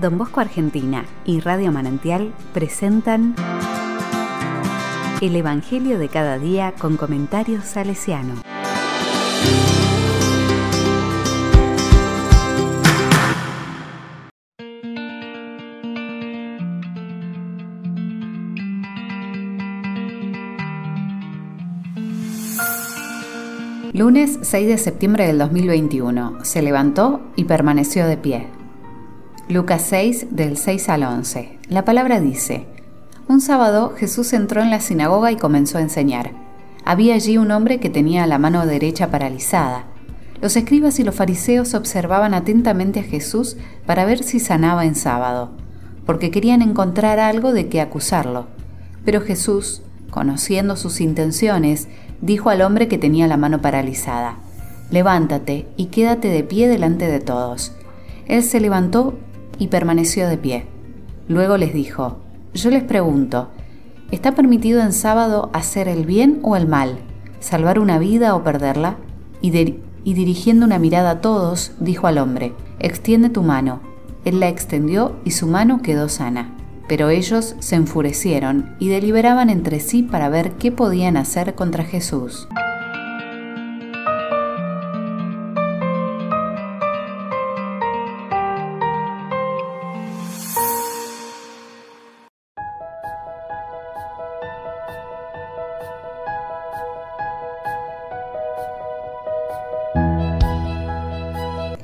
Don Bosco Argentina y Radio Manantial presentan El Evangelio de cada día con comentarios salesiano. Lunes 6 de septiembre del 2021. Se levantó y permaneció de pie. Lucas 6 del 6 al 11. La palabra dice, Un sábado Jesús entró en la sinagoga y comenzó a enseñar. Había allí un hombre que tenía la mano derecha paralizada. Los escribas y los fariseos observaban atentamente a Jesús para ver si sanaba en sábado, porque querían encontrar algo de qué acusarlo. Pero Jesús, conociendo sus intenciones, dijo al hombre que tenía la mano paralizada, Levántate y quédate de pie delante de todos. Él se levantó y permaneció de pie. Luego les dijo, Yo les pregunto, ¿está permitido en sábado hacer el bien o el mal, salvar una vida o perderla? Y, dirigiendo una mirada a todos, dijo al hombre, Extiende tu mano. Él la extendió y su mano quedó sana. Pero ellos se enfurecieron y deliberaban entre sí para ver qué podían hacer contra Jesús.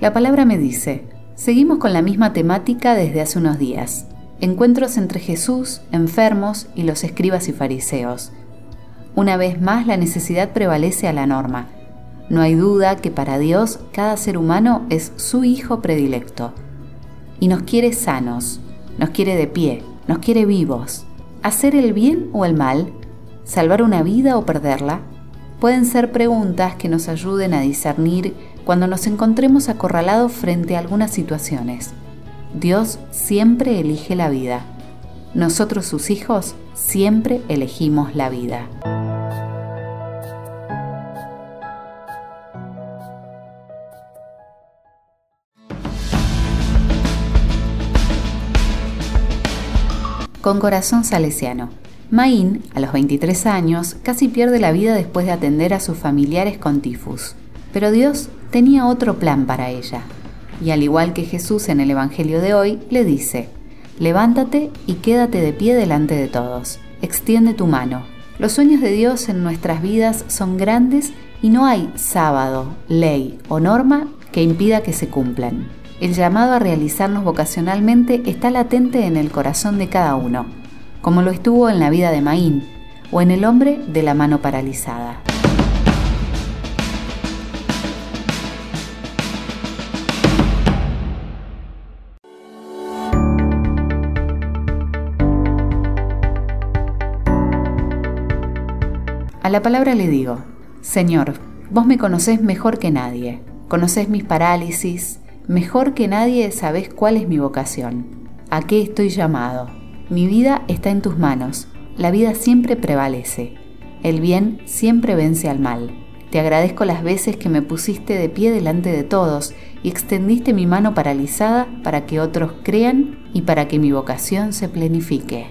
La palabra me dice, seguimos con la misma temática desde hace unos días. Encuentros entre Jesús, enfermos y los escribas y fariseos. Una vez más la necesidad prevalece a la norma. No hay duda que para Dios cada ser humano es su hijo predilecto. Y nos quiere sanos, nos quiere de pie, nos quiere vivos. ¿Hacer el bien o el mal? ¿Salvar una vida o perderla? Pueden ser preguntas que nos ayuden a discernir cuando nos encontremos acorralados frente a algunas situaciones. Dios siempre elige la vida. Nosotros sus hijos siempre elegimos la vida. Con corazón salesiano. Maín, a los 23 años, casi pierde la vida después de atender a sus familiares con tifus. Pero Dios tenía otro plan para ella y al igual que Jesús en el Evangelio de hoy, le dice, levántate y quédate de pie delante de todos, extiende tu mano. Los sueños de Dios en nuestras vidas son grandes y no hay sábado, ley o norma que impida que se cumplan. El llamado a realizarnos vocacionalmente está latente en el corazón de cada uno, como lo estuvo en la vida de Maín o en el hombre de la mano paralizada. A la palabra le digo, Señor, vos me conocés mejor que nadie, conocés mis parálisis, mejor que nadie sabés cuál es mi vocación, a qué estoy llamado. Mi vida está en tus manos, la vida siempre prevalece, el bien siempre vence al mal. Te agradezco las veces que me pusiste de pie delante de todos y extendiste mi mano paralizada para que otros crean y para que mi vocación se plenifique.